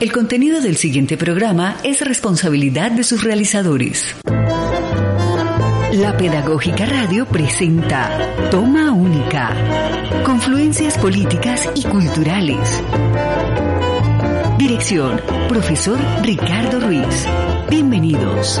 El contenido del siguiente programa es responsabilidad de sus realizadores. La Pedagógica Radio presenta Toma Única. Confluencias políticas y culturales. Dirección, profesor Ricardo Ruiz. Bienvenidos.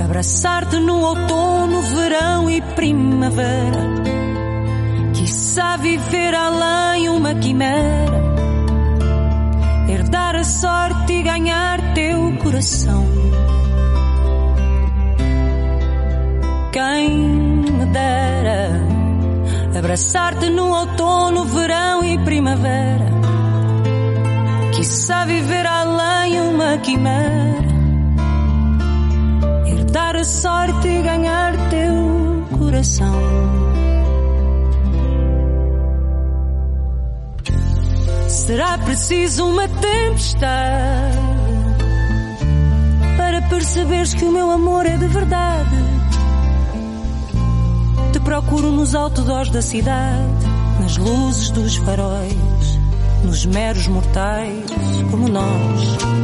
abraçar-te no outono, verão e primavera. Quiçá viver além uma quimera, herdar a sorte e ganhar teu coração. Quem me dera abraçar-te no outono, verão e primavera. Quiçá viver além uma quimera, herdar a sorte e ganhar teu coração. Será preciso uma tempestade para perceberes que o meu amor é de verdade. Te procuro nos outdoors da cidade, nas luzes dos faróis nos meros mortais como nós.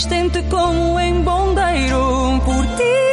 E resistente como em bondeiro. Por ti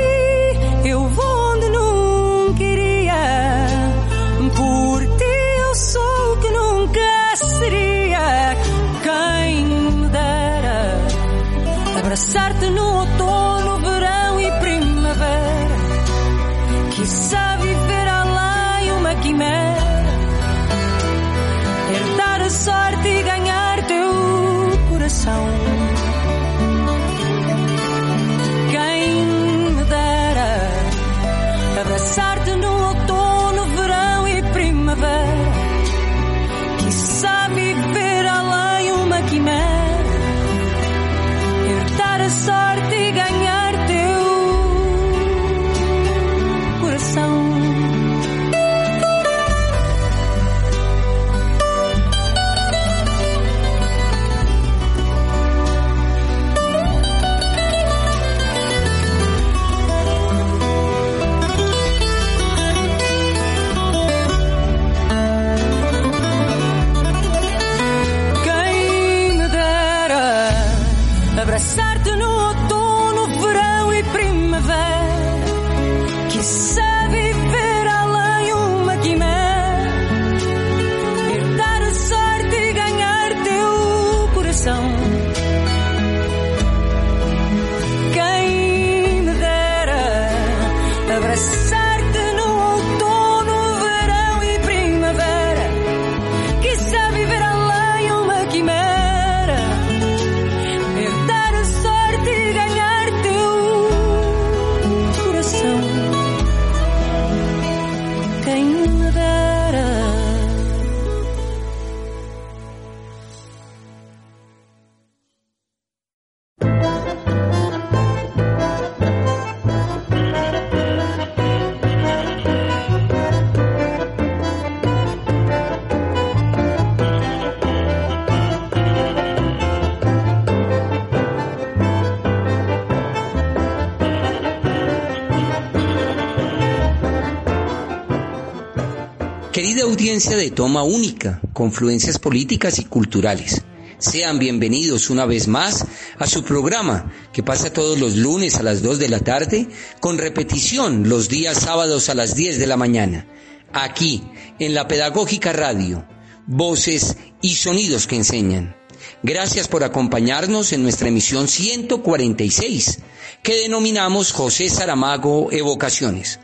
de Toma Única, confluencias políticas y culturales. Sean bienvenidos una vez más a su programa que pasa todos los lunes a las 2 de la tarde con repetición los días sábados a las 10 de la mañana. Aquí, en la Pedagógica Radio, voces y sonidos que enseñan. Gracias por acompañarnos en nuestra emisión 146 que denominamos José Saramago Evocaciones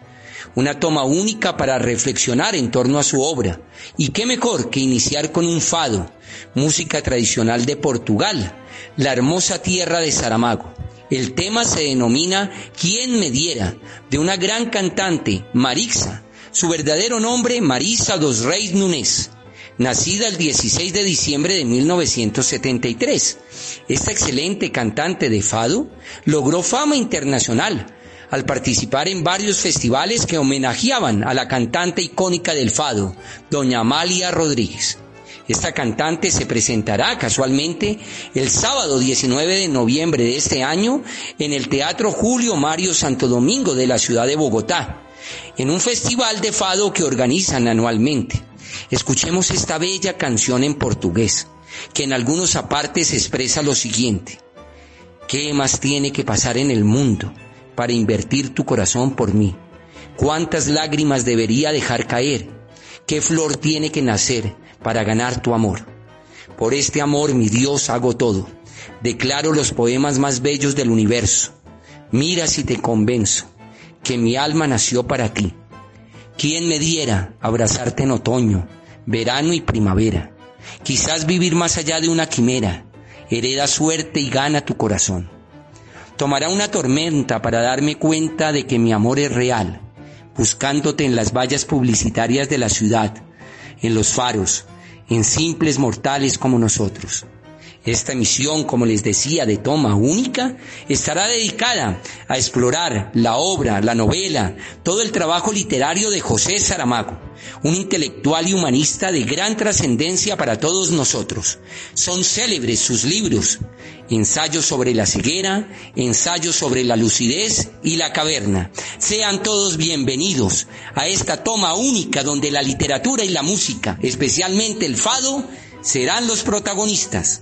una toma única para reflexionar en torno a su obra. Y qué mejor que iniciar con un fado, música tradicional de Portugal, la hermosa tierra de Saramago. El tema se denomina ¿Quién me diera? de una gran cantante, Marixa, su verdadero nombre Marisa dos Reis Núñez nacida el 16 de diciembre de 1973. Esta excelente cantante de fado logró fama internacional al participar en varios festivales que homenajeaban a la cantante icónica del fado, doña Amalia Rodríguez. Esta cantante se presentará casualmente el sábado 19 de noviembre de este año en el Teatro Julio Mario Santo Domingo de la ciudad de Bogotá, en un festival de fado que organizan anualmente. Escuchemos esta bella canción en portugués, que en algunos apartes expresa lo siguiente. ¿Qué más tiene que pasar en el mundo para invertir tu corazón por mí? ¿Cuántas lágrimas debería dejar caer? ¿Qué flor tiene que nacer para ganar tu amor? Por este amor, mi Dios, hago todo. Declaro los poemas más bellos del universo. Mira si te convenzo que mi alma nació para ti. ¿Quién me diera abrazarte en otoño, verano y primavera? Quizás vivir más allá de una quimera, hereda suerte y gana tu corazón. Tomará una tormenta para darme cuenta de que mi amor es real, buscándote en las vallas publicitarias de la ciudad, en los faros, en simples mortales como nosotros. Esta emisión, como les decía, de toma única, estará dedicada a explorar la obra, la novela, todo el trabajo literario de José Saramago, un intelectual y humanista de gran trascendencia para todos nosotros. Son célebres sus libros, ensayos sobre la ceguera, ensayos sobre la lucidez y la caverna. Sean todos bienvenidos a esta toma única donde la literatura y la música, especialmente el fado, serán los protagonistas.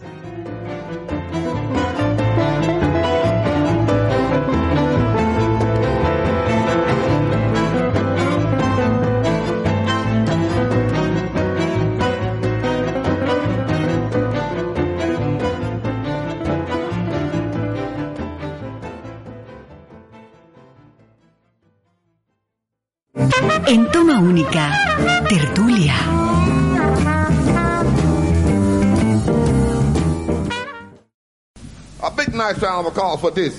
En toma única, tertulia. A big nice round of applause for this.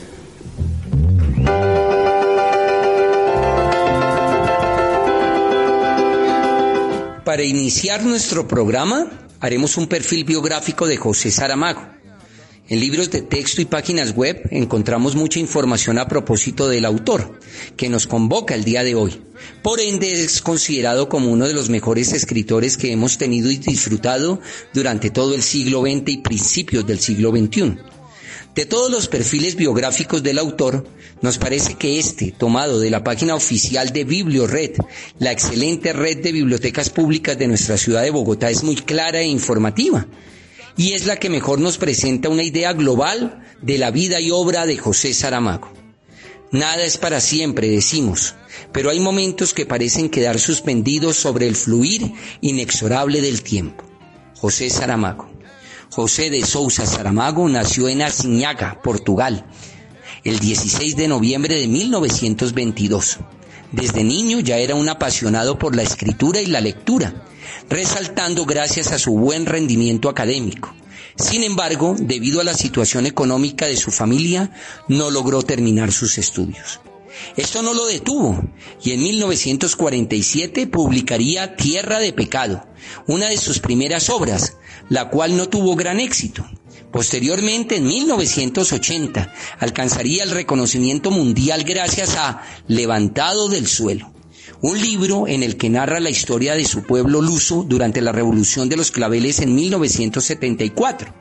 Para iniciar nuestro programa, haremos un perfil biográfico de José Saramago. En libros de texto y páginas web encontramos mucha información a propósito del autor, que nos convoca el día de hoy. Por ende es considerado como uno de los mejores escritores que hemos tenido y disfrutado durante todo el siglo XX y principios del siglo XXI. De todos los perfiles biográficos del autor, nos parece que este, tomado de la página oficial de BiblioRed, la excelente red de bibliotecas públicas de nuestra ciudad de Bogotá, es muy clara e informativa y es la que mejor nos presenta una idea global de la vida y obra de José Saramago. Nada es para siempre, decimos, pero hay momentos que parecen quedar suspendidos sobre el fluir inexorable del tiempo. José Saramago. José de Sousa Saramago nació en Asiñaga, Portugal, el 16 de noviembre de 1922. Desde niño ya era un apasionado por la escritura y la lectura resaltando gracias a su buen rendimiento académico. Sin embargo, debido a la situación económica de su familia, no logró terminar sus estudios. Esto no lo detuvo y en 1947 publicaría Tierra de Pecado, una de sus primeras obras, la cual no tuvo gran éxito. Posteriormente, en 1980, alcanzaría el reconocimiento mundial gracias a Levantado del Suelo un libro en el que narra la historia de su pueblo luso durante la Revolución de los Claveles en 1974.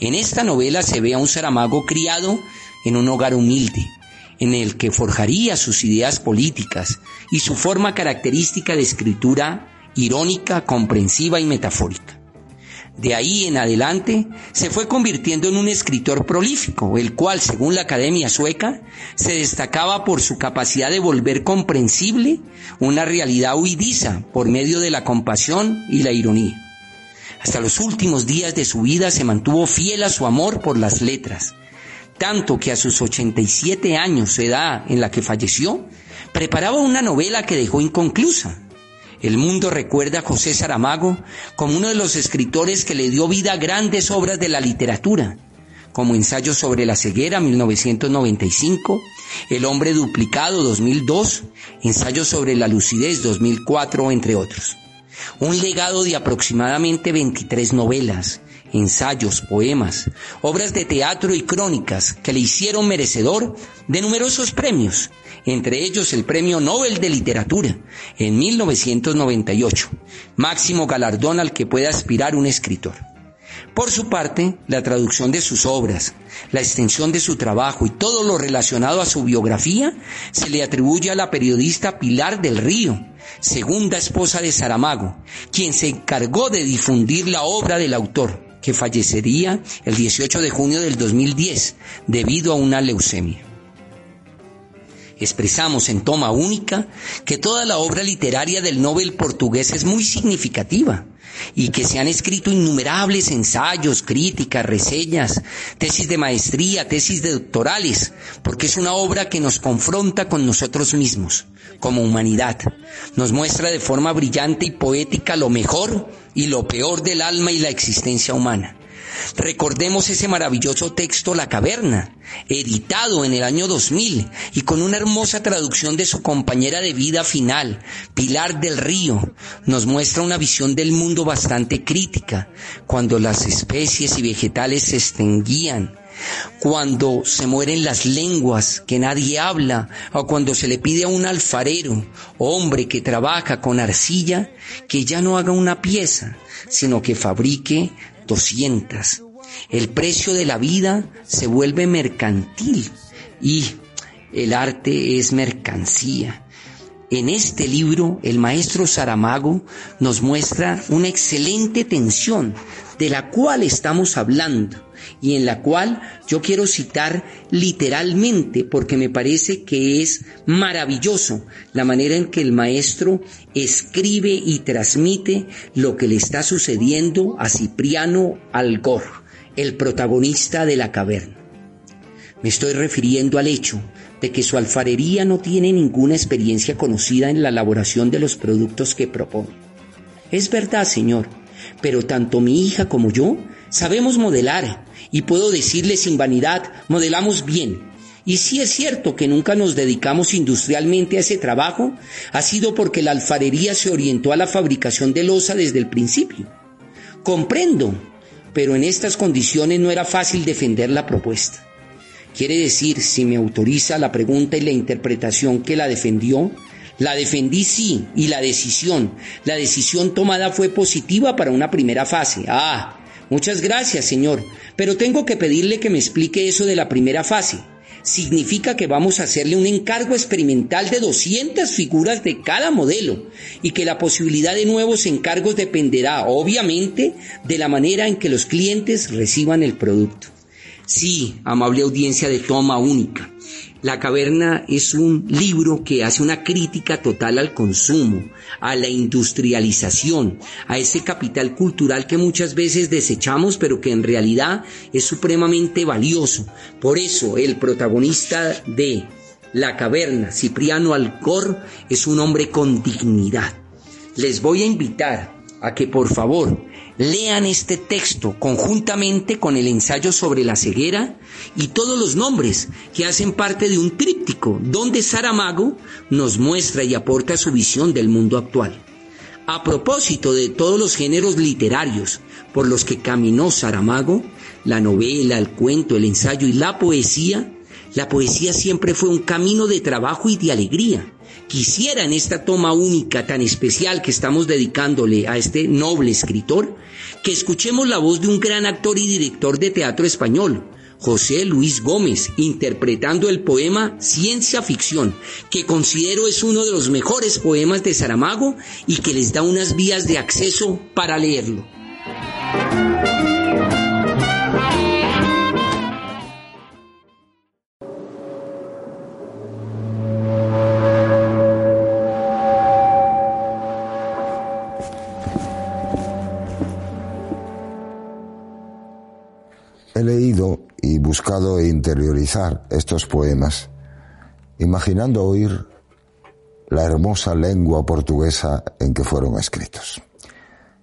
En esta novela se ve a un Saramago criado en un hogar humilde, en el que forjaría sus ideas políticas y su forma característica de escritura irónica, comprensiva y metafórica. De ahí en adelante se fue convirtiendo en un escritor prolífico, el cual, según la Academia Sueca, se destacaba por su capacidad de volver comprensible una realidad huidiza por medio de la compasión y la ironía. Hasta los últimos días de su vida se mantuvo fiel a su amor por las letras, tanto que a sus 87 años edad en la que falleció, preparaba una novela que dejó inconclusa, el mundo recuerda a José Saramago como uno de los escritores que le dio vida a grandes obras de la literatura, como Ensayo sobre la ceguera 1995, El hombre duplicado 2002, Ensayo sobre la lucidez 2004, entre otros. Un legado de aproximadamente 23 novelas, ensayos, poemas, obras de teatro y crónicas que le hicieron merecedor de numerosos premios, entre ellos el Premio Nobel de Literatura en 1998, máximo galardón al que puede aspirar un escritor. Por su parte, la traducción de sus obras, la extensión de su trabajo y todo lo relacionado a su biografía se le atribuye a la periodista Pilar del Río, segunda esposa de Saramago, quien se encargó de difundir la obra del autor, que fallecería el 18 de junio del 2010 debido a una leucemia. Expresamos en toma única que toda la obra literaria del Nobel portugués es muy significativa y que se han escrito innumerables ensayos, críticas, reseñas, tesis de maestría, tesis de doctorales, porque es una obra que nos confronta con nosotros mismos, como humanidad. Nos muestra de forma brillante y poética lo mejor y lo peor del alma y la existencia humana. Recordemos ese maravilloso texto La Caverna, editado en el año 2000 y con una hermosa traducción de su compañera de vida final, Pilar del Río, nos muestra una visión del mundo bastante crítica, cuando las especies y vegetales se extinguían, cuando se mueren las lenguas que nadie habla, o cuando se le pide a un alfarero, hombre que trabaja con arcilla, que ya no haga una pieza, sino que fabrique 200. El precio de la vida se vuelve mercantil y el arte es mercancía. En este libro, el maestro Saramago nos muestra una excelente tensión de la cual estamos hablando y en la cual yo quiero citar literalmente porque me parece que es maravilloso la manera en que el maestro escribe y transmite lo que le está sucediendo a Cipriano Algor, el protagonista de la caverna. Me estoy refiriendo al hecho de que su alfarería no tiene ninguna experiencia conocida en la elaboración de los productos que propone. Es verdad, señor, pero tanto mi hija como yo sabemos modelar y puedo decirle sin vanidad, modelamos bien. Y si es cierto que nunca nos dedicamos industrialmente a ese trabajo, ha sido porque la alfarería se orientó a la fabricación de losa desde el principio. Comprendo, pero en estas condiciones no era fácil defender la propuesta. Quiere decir, si me autoriza la pregunta y la interpretación que la defendió, la defendí sí, y la decisión, la decisión tomada fue positiva para una primera fase. Ah, muchas gracias, señor, pero tengo que pedirle que me explique eso de la primera fase. Significa que vamos a hacerle un encargo experimental de 200 figuras de cada modelo y que la posibilidad de nuevos encargos dependerá, obviamente, de la manera en que los clientes reciban el producto. Sí, amable audiencia de toma única. La caverna es un libro que hace una crítica total al consumo, a la industrialización, a ese capital cultural que muchas veces desechamos pero que en realidad es supremamente valioso. Por eso el protagonista de La caverna, Cipriano Alcor, es un hombre con dignidad. Les voy a invitar a que por favor lean este texto conjuntamente con el ensayo sobre la ceguera y todos los nombres que hacen parte de un tríptico donde Saramago nos muestra y aporta su visión del mundo actual. A propósito de todos los géneros literarios por los que caminó Saramago, la novela, el cuento, el ensayo y la poesía, la poesía siempre fue un camino de trabajo y de alegría quisiera en esta toma única tan especial que estamos dedicándole a este noble escritor, que escuchemos la voz de un gran actor y director de teatro español, José Luis Gómez, interpretando el poema Ciencia Ficción, que considero es uno de los mejores poemas de Saramago y que les da unas vías de acceso para leerlo. Buscado interiorizar estos poemas, imaginando oír la hermosa lengua portuguesa en que fueron escritos,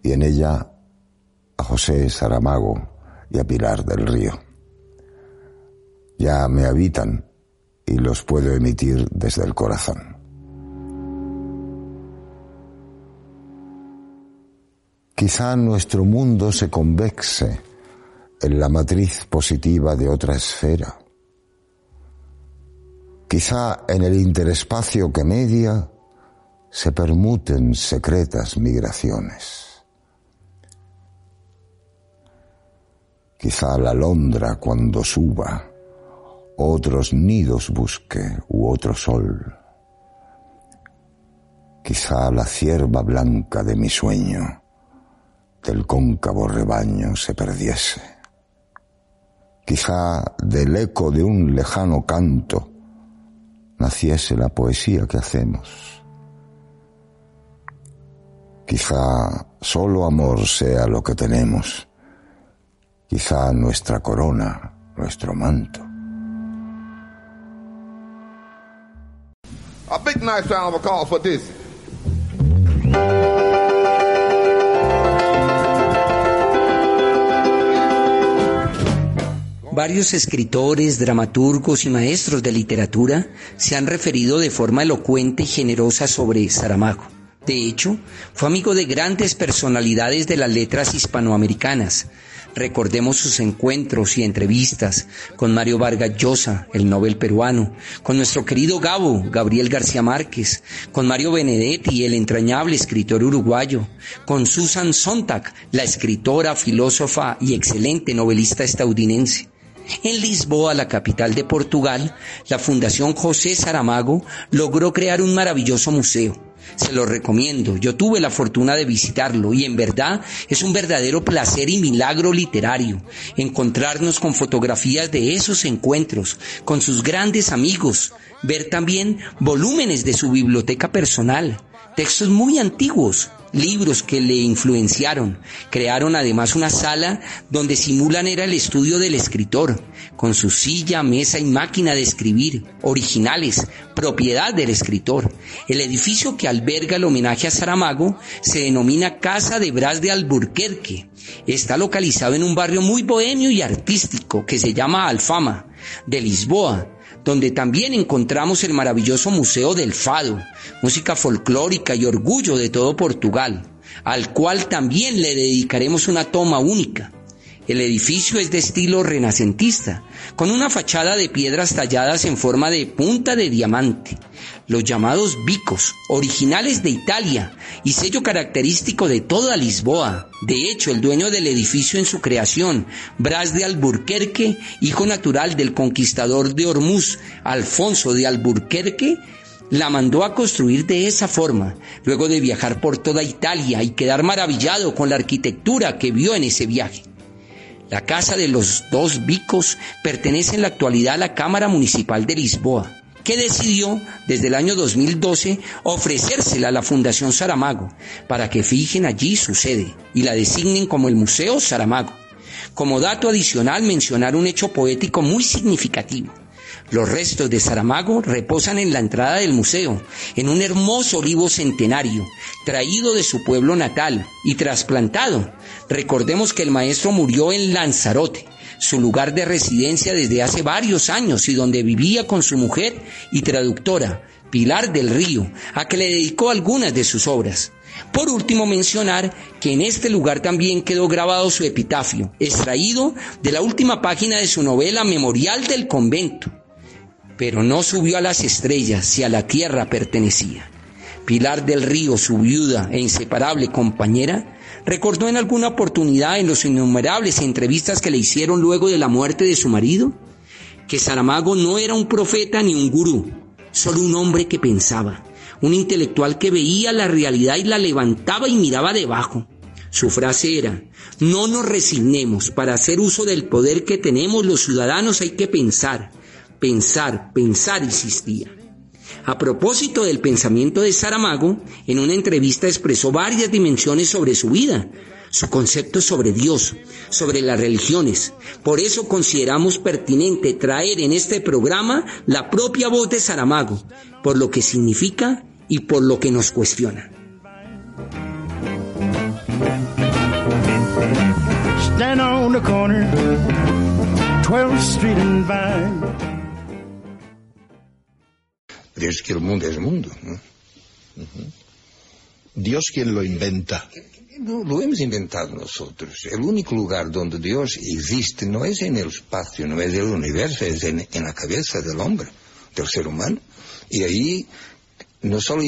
y en ella a José Saramago y a Pilar del Río. Ya me habitan y los puedo emitir desde el corazón. Quizá nuestro mundo se convexe en la matriz positiva de otra esfera. Quizá en el interespacio que media se permuten secretas migraciones. Quizá la alondra cuando suba otros nidos busque u otro sol. Quizá la cierva blanca de mi sueño del cóncavo rebaño se perdiese quizá del eco de un lejano canto, naciese la poesía que hacemos. Quizá solo amor sea lo que tenemos, quizá nuestra corona, nuestro manto. A big nice round of for. Varios escritores, dramaturgos y maestros de literatura se han referido de forma elocuente y generosa sobre Saramago. De hecho, fue amigo de grandes personalidades de las letras hispanoamericanas. Recordemos sus encuentros y entrevistas con Mario Vargas Llosa, el Nobel peruano, con nuestro querido Gabo, Gabriel García Márquez, con Mario Benedetti, el entrañable escritor uruguayo, con Susan Sontag, la escritora, filósofa y excelente novelista estadounidense. En Lisboa, la capital de Portugal, la Fundación José Saramago logró crear un maravilloso museo. Se lo recomiendo. Yo tuve la fortuna de visitarlo y en verdad es un verdadero placer y milagro literario encontrarnos con fotografías de esos encuentros, con sus grandes amigos, ver también volúmenes de su biblioteca personal, textos muy antiguos, libros que le influenciaron. Crearon además una sala donde simulan era el estudio del escritor, con su silla, mesa y máquina de escribir, originales, propiedad del escritor. El edificio que alberga el homenaje a Saramago se denomina Casa de Bras de Alburquerque. Está localizado en un barrio muy bohemio y artístico que se llama Alfama, de Lisboa, donde también encontramos el maravilloso Museo del Fado, música folclórica y orgullo de todo Portugal, al cual también le dedicaremos una toma única. El edificio es de estilo renacentista, con una fachada de piedras talladas en forma de punta de diamante, los llamados bicos, originales de Italia y sello característico de toda Lisboa. De hecho, el dueño del edificio en su creación, Bras de Alburquerque, hijo natural del conquistador de Hormuz, Alfonso de Alburquerque, la mandó a construir de esa forma, luego de viajar por toda Italia y quedar maravillado con la arquitectura que vio en ese viaje. La casa de los dos bicos pertenece en la actualidad a la Cámara Municipal de Lisboa, que decidió desde el año 2012 ofrecérsela a la Fundación Saramago para que fijen allí su sede y la designen como el Museo Saramago. Como dato adicional mencionar un hecho poético muy significativo. Los restos de Saramago reposan en la entrada del museo, en un hermoso olivo centenario, traído de su pueblo natal y trasplantado. Recordemos que el maestro murió en Lanzarote, su lugar de residencia desde hace varios años y donde vivía con su mujer y traductora, Pilar del Río, a que le dedicó algunas de sus obras. Por último, mencionar que en este lugar también quedó grabado su epitafio, extraído de la última página de su novela Memorial del Convento, pero no subió a las estrellas si a la tierra pertenecía. Pilar del Río, su viuda e inseparable compañera, recordó en alguna oportunidad en los innumerables entrevistas que le hicieron luego de la muerte de su marido, que Saramago no era un profeta ni un gurú, solo un hombre que pensaba, un intelectual que veía la realidad y la levantaba y miraba debajo. Su frase era, no nos resignemos, para hacer uso del poder que tenemos los ciudadanos hay que pensar, pensar, pensar, insistía. A propósito del pensamiento de Saramago, en una entrevista expresó varias dimensiones sobre su vida, su concepto sobre Dios, sobre las religiones. Por eso consideramos pertinente traer en este programa la propia voz de Saramago, por lo que significa y por lo que nos cuestiona. Dios que el mundo es mundo. Dios quien lo inventa. No, lo hemos inventado nosotros. El único lugar donde Dios existe no es en el espacio, no es en el universo, es en, la cabeza del hombre, del ser humano. Y ahí no solo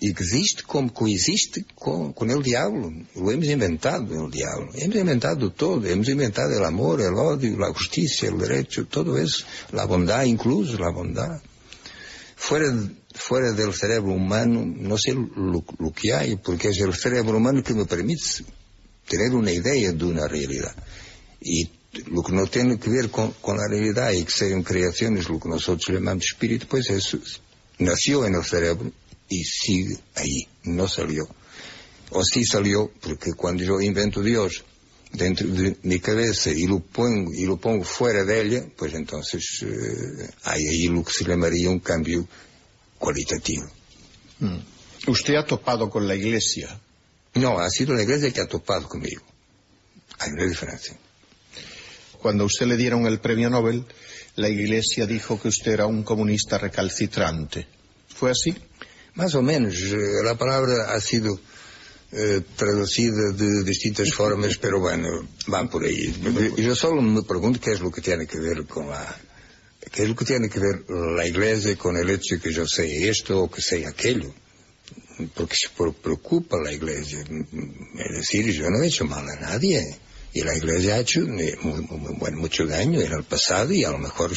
existe, como coexiste con, con el diablo. Lo hemos inventado, el diablo. Hemos inventado todo. Hemos inventado el amor, el odio, la justicia, el derecho, todo eso. La bondad, incluso la bondad. Fuera, fuera del cerebro humano, no sé lo, lo, que hay, porque es el cerebro humano que me permite tener una idea de una realidad. Y lo que no tiene que ver con, con la realidad y que sean creaciones, lo que nosotros llamamos espíritu, pues eso nació en el cerebro y sigue ahí, no salió. O sí salió, porque cuando yo invento Dios dentro de mi cabeza y lo pongo, y lo pongo fuera de ella, pues entonces eh, hay ahí lo que se llamaría un cambio cualitativo. Mm. ¿Usted ha topado con la iglesia? No, ha sido la iglesia que ha topado conmigo. Hay una diferencia. Cuando a usted le dieron el premio Nobel, la iglesia dijo que usted era un comunista recalcitrante. ¿Fue así? Más o menos. Eh, la palabra ha sido eh, traducida de distintas formas, pero bueno, van por ahí. Yo solo me pregunto qué es lo que tiene que ver con la... ¿Qué es lo que tiene que ver la iglesia con el hecho de que yo sé esto o que sé aquello? Porque se preocupa la iglesia. Es decir, yo no he hecho mal a nadie. Y la iglesia ha hecho eh, mucho daño en el pasado y a lo mejor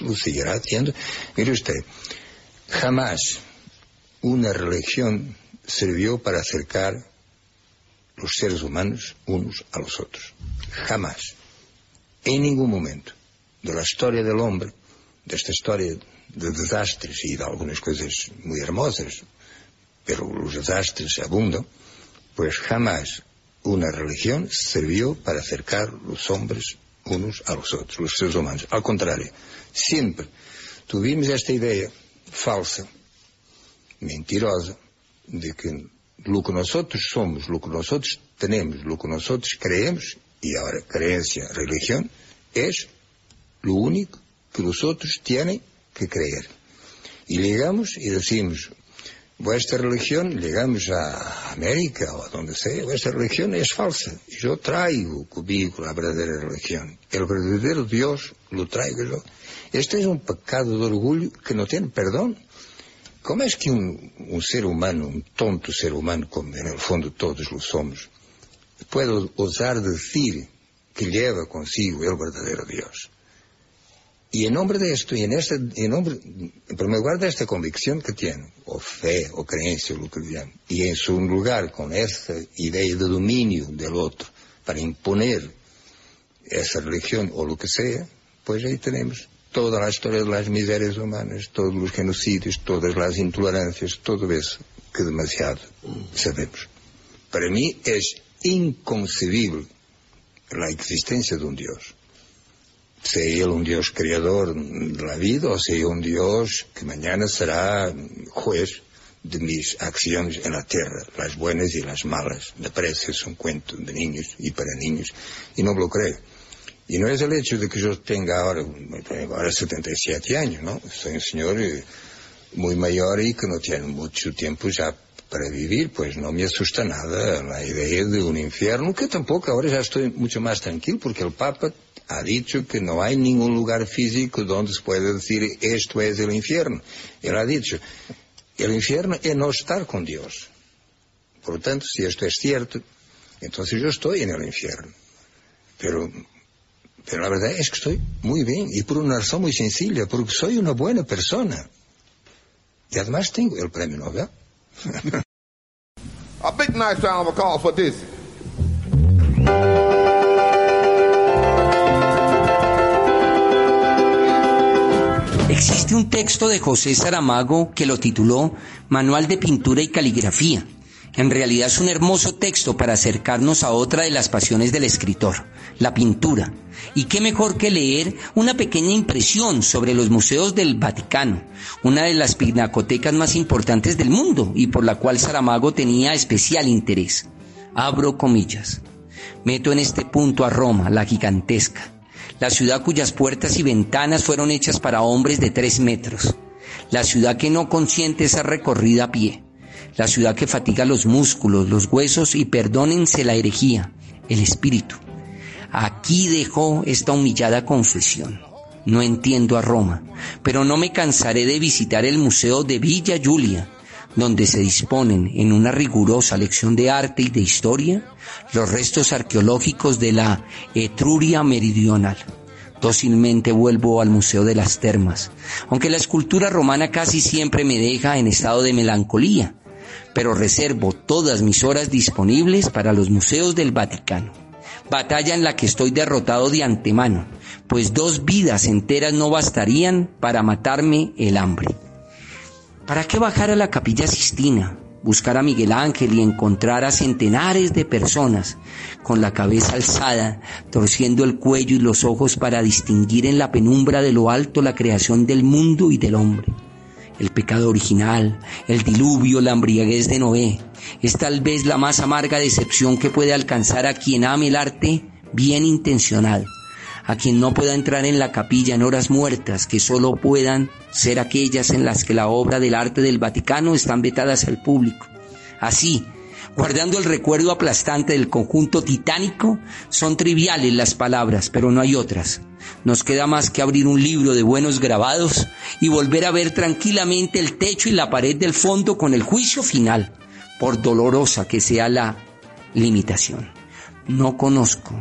lo seguirá haciendo. Mire usted, jamás una religión sirvió para acercar los seres humanos unos a los otros. Jamás. En ningún momento de la historia del hombre, de esta historia de desastres y de algunas cosas muy hermosas, pero los desastres abundan, pues jamás una religión sirvió para acercar los hombres unos a los otros, los seres humanos. Al contrario, siempre tuvimos esta idea falsa, mentirosa, de que lo que nosotros somos, lo que nosotros tenemos, lo que nosotros creemos, y ahora creencia, religión, es lo único que los otros tienen que creer. Y llegamos y decimos, vuestra religión, llegamos a América o a donde sea, vuestra religión es falsa. Yo traigo conmigo la verdadera religión. El verdadero Dios lo traigo yo. Este es un pecado de orgullo que no tiene perdón. ¿Cómo es que un, un ser humano, un tonto ser humano, como en el fondo todos lo somos, puede osar decir que lleva consigo el verdadero Dios? Y en nombre de esto, y en, este, en, nombre, en primer lugar de esta convicción que tiene, o fe, o creencia, lo que llaman, y en su lugar con esta idea de dominio del otro, para imponer esa religión o lo que sea, pues ahí tenemos toda la historia de las miserias humanas, todos los genocidios, todas las intolerancias, todo eso que demasiado sabemos. Para mí es inconcebible la existencia de un Dios sea Él un Dios creador de la vida o sea un Dios que mañana será juez de mis acciones en la tierra, las buenas y las malas. Me parece es un cuento de niños y para niños y no lo creo. Y no es el hecho de que yo tenga ahora, ahora 77 años, ¿no? Soy un señor eh, muy mayor y que no tiene mucho tiempo ya para vivir, pues no me asusta nada la idea de un infierno, que tampoco ahora ya estoy mucho más tranquilo porque el Papa ha dicho que no hay ningún lugar físico donde se pueda decir esto es el infierno. Él ha dicho, El infierno es no estar con Dios. Por lo tanto, si esto es cierto, entonces yo estoy en el infierno. Pero, pero la verdad es que estoy muy bien y por una razón muy sencilla, porque soy una buena persona. Y además tengo el premio Nobel. A big nice round of applause for this. Existe un texto de José Saramago que lo tituló Manual de Pintura y Caligrafía. En realidad es un hermoso texto para acercarnos a otra de las pasiones del escritor, la pintura. Y qué mejor que leer una pequeña impresión sobre los museos del Vaticano, una de las pinacotecas más importantes del mundo y por la cual Saramago tenía especial interés. Abro comillas. Meto en este punto a Roma, la gigantesca, la ciudad cuyas puertas y ventanas fueron hechas para hombres de tres metros, la ciudad que no consiente ser recorrida a pie, la ciudad que fatiga los músculos, los huesos y perdónense la herejía, el espíritu. Aquí dejó esta humillada confesión. No entiendo a Roma, pero no me cansaré de visitar el Museo de Villa Giulia, donde se disponen en una rigurosa lección de arte y de historia los restos arqueológicos de la Etruria meridional. Dócilmente vuelvo al Museo de las Termas, aunque la escultura romana casi siempre me deja en estado de melancolía, pero reservo todas mis horas disponibles para los museos del Vaticano. Batalla en la que estoy derrotado de antemano, pues dos vidas enteras no bastarían para matarme el hambre. ¿Para qué bajar a la capilla Sistina, buscar a Miguel Ángel y encontrar a centenares de personas con la cabeza alzada, torciendo el cuello y los ojos para distinguir en la penumbra de lo alto la creación del mundo y del hombre? El pecado original, el diluvio, la embriaguez de Noé, es tal vez la más amarga decepción que puede alcanzar a quien ame el arte bien intencionado a quien no pueda entrar en la capilla en horas muertas, que solo puedan ser aquellas en las que la obra del arte del Vaticano están vetadas al público. Así, guardando el recuerdo aplastante del conjunto titánico, son triviales las palabras, pero no hay otras. Nos queda más que abrir un libro de buenos grabados y volver a ver tranquilamente el techo y la pared del fondo con el juicio final, por dolorosa que sea la limitación. No conozco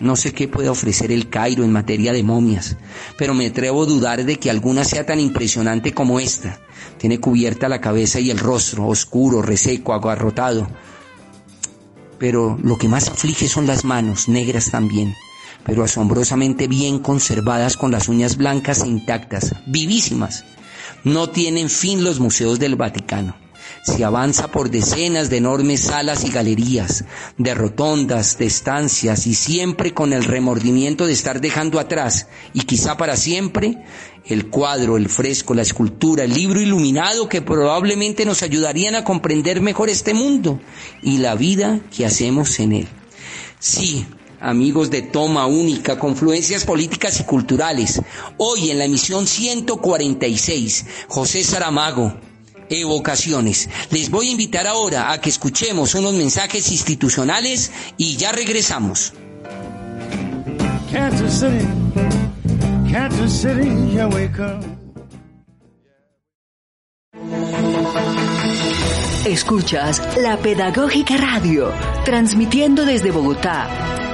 no sé qué puede ofrecer el Cairo en materia de momias, pero me atrevo a dudar de que alguna sea tan impresionante como esta. Tiene cubierta la cabeza y el rostro, oscuro, reseco, agarrotado. Pero lo que más aflige son las manos, negras también, pero asombrosamente bien conservadas con las uñas blancas e intactas, vivísimas. No tienen fin los museos del Vaticano se avanza por decenas de enormes salas y galerías, de rotondas, de estancias y siempre con el remordimiento de estar dejando atrás, y quizá para siempre, el cuadro, el fresco, la escultura, el libro iluminado que probablemente nos ayudarían a comprender mejor este mundo y la vida que hacemos en él. Sí, amigos de Toma Única, Confluencias Políticas y Culturales. Hoy en la emisión 146, José Saramago, evocaciones. Les voy a invitar ahora a que escuchemos unos mensajes institucionales y ya regresamos. Escuchas la Pedagógica Radio, transmitiendo desde Bogotá,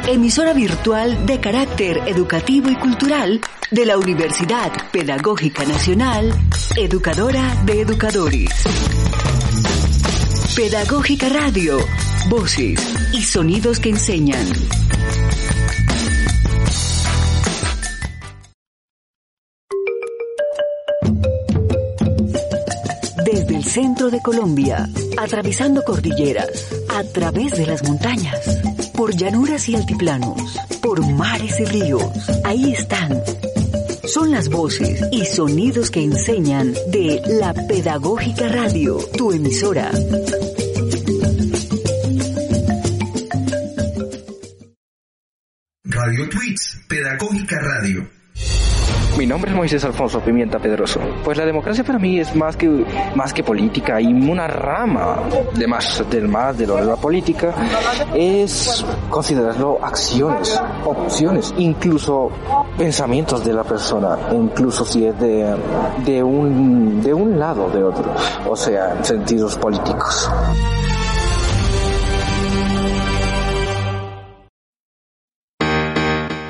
emisora virtual de carácter educativo y cultural de la Universidad Pedagógica Nacional, educadora de educadores. Pedagógica Radio, voces y sonidos que enseñan. Desde el centro de Colombia, atravesando cordilleras, a través de las montañas, por llanuras y altiplanos, por mares y ríos, ahí están son las voces y sonidos que enseñan de la Pedagógica Radio, tu emisora. Radio Tweets, Pedagógica Radio. Mi nombre es Moisés Alfonso Pimienta Pedroso. Pues la democracia para mí es más que, más que política y una rama de más, del más de lo de la política es considerarlo acciones, opciones, incluso pensamientos de la persona, incluso si es de, de, un, de un lado de otro, o sea, en sentidos políticos.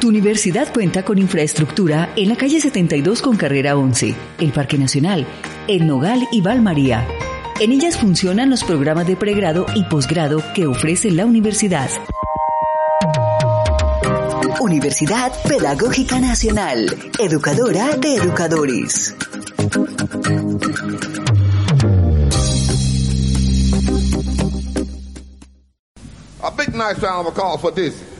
Tu universidad cuenta con infraestructura en la calle 72 con carrera 11, el Parque Nacional, el Nogal y Valmaría. En ellas funcionan los programas de pregrado y posgrado que ofrece la universidad. Universidad Pedagógica Nacional, educadora de educadores. A big nice round of applause for this.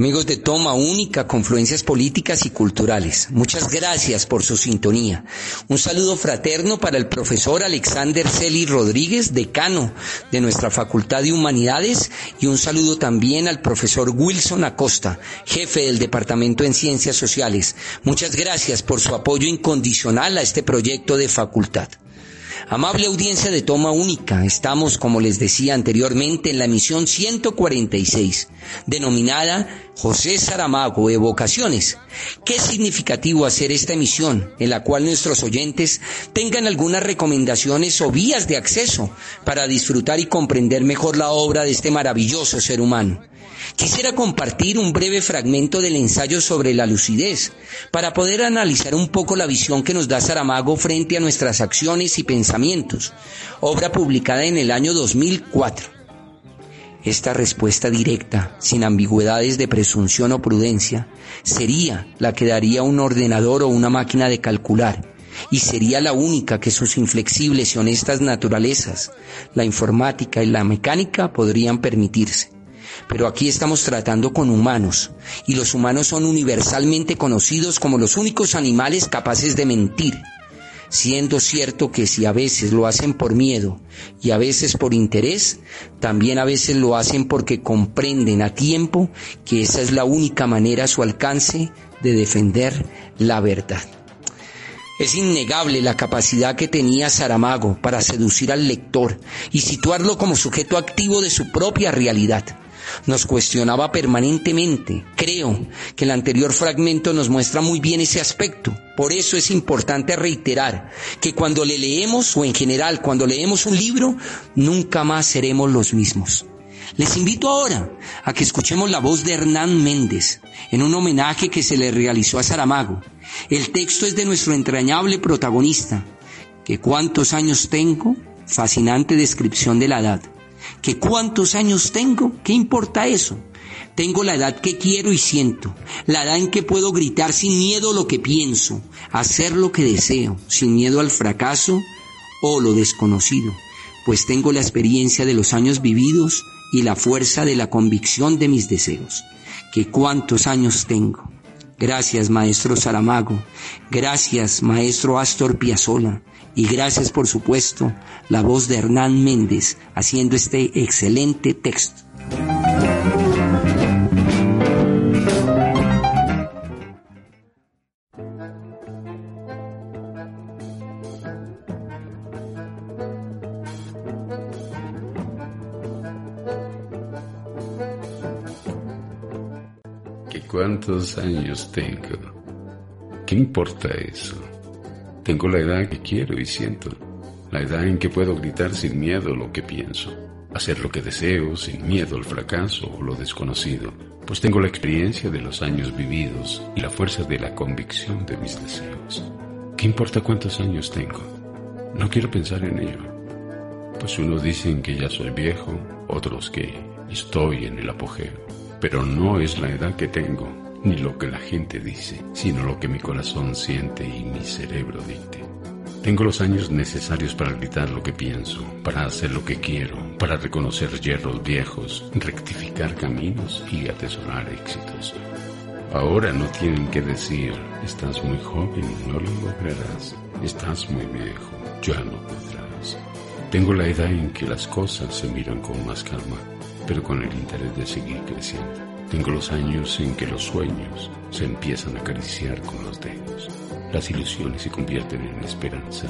Amigos de Toma Única, Confluencias Políticas y Culturales, muchas gracias por su sintonía. Un saludo fraterno para el profesor Alexander Celi Rodríguez, decano de nuestra Facultad de Humanidades, y un saludo también al profesor Wilson Acosta, jefe del Departamento en Ciencias Sociales. Muchas gracias por su apoyo incondicional a este proyecto de facultad. Amable audiencia de toma única, estamos, como les decía anteriormente, en la emisión 146, denominada José Saramago Evocaciones. Qué significativo hacer esta emisión, en la cual nuestros oyentes tengan algunas recomendaciones o vías de acceso para disfrutar y comprender mejor la obra de este maravilloso ser humano. Quisiera compartir un breve fragmento del ensayo sobre la lucidez para poder analizar un poco la visión que nos da Saramago frente a nuestras acciones y pensamientos, obra publicada en el año 2004. Esta respuesta directa, sin ambigüedades de presunción o prudencia, sería la que daría un ordenador o una máquina de calcular, y sería la única que sus inflexibles y honestas naturalezas, la informática y la mecánica, podrían permitirse. Pero aquí estamos tratando con humanos, y los humanos son universalmente conocidos como los únicos animales capaces de mentir, siendo cierto que si a veces lo hacen por miedo y a veces por interés, también a veces lo hacen porque comprenden a tiempo que esa es la única manera a su alcance de defender la verdad. Es innegable la capacidad que tenía Saramago para seducir al lector y situarlo como sujeto activo de su propia realidad nos cuestionaba permanentemente. Creo que el anterior fragmento nos muestra muy bien ese aspecto. Por eso es importante reiterar que cuando le leemos, o en general cuando leemos un libro, nunca más seremos los mismos. Les invito ahora a que escuchemos la voz de Hernán Méndez en un homenaje que se le realizó a Saramago. El texto es de nuestro entrañable protagonista, que cuántos años tengo, fascinante descripción de la edad que cuántos años tengo, ¿qué importa eso? Tengo la edad que quiero y siento, la edad en que puedo gritar sin miedo lo que pienso, hacer lo que deseo, sin miedo al fracaso o lo desconocido, pues tengo la experiencia de los años vividos y la fuerza de la convicción de mis deseos. ¿Que cuántos años tengo? Gracias, maestro Saramago. Gracias, maestro Astor Piazzolla. Y gracias, por supuesto, la voz de Hernán Méndez haciendo este excelente texto. ¿Qué cuántos años tengo? ¿Qué importa eso? Tengo la edad que quiero y siento, la edad en que puedo gritar sin miedo lo que pienso, hacer lo que deseo sin miedo al fracaso o lo desconocido, pues tengo la experiencia de los años vividos y la fuerza de la convicción de mis deseos. ¿Qué importa cuántos años tengo? No quiero pensar en ello, pues unos dicen que ya soy viejo, otros que estoy en el apogeo, pero no es la edad que tengo, ni lo que la gente dice, sino lo que mi corazón siente y mi cerebro dicte. Tengo los años necesarios para gritar lo que pienso, para hacer lo que quiero, para reconocer hierros viejos, rectificar caminos y atesorar éxitos. Ahora no tienen que decir, estás muy joven, no lo lograrás, estás muy viejo, ya no podrás. Tengo la edad en que las cosas se miran con más calma, pero con el interés de seguir creciendo. Tengo los años en que los sueños se empiezan a acariciar con los dedos. Las ilusiones se convierten en esperanza.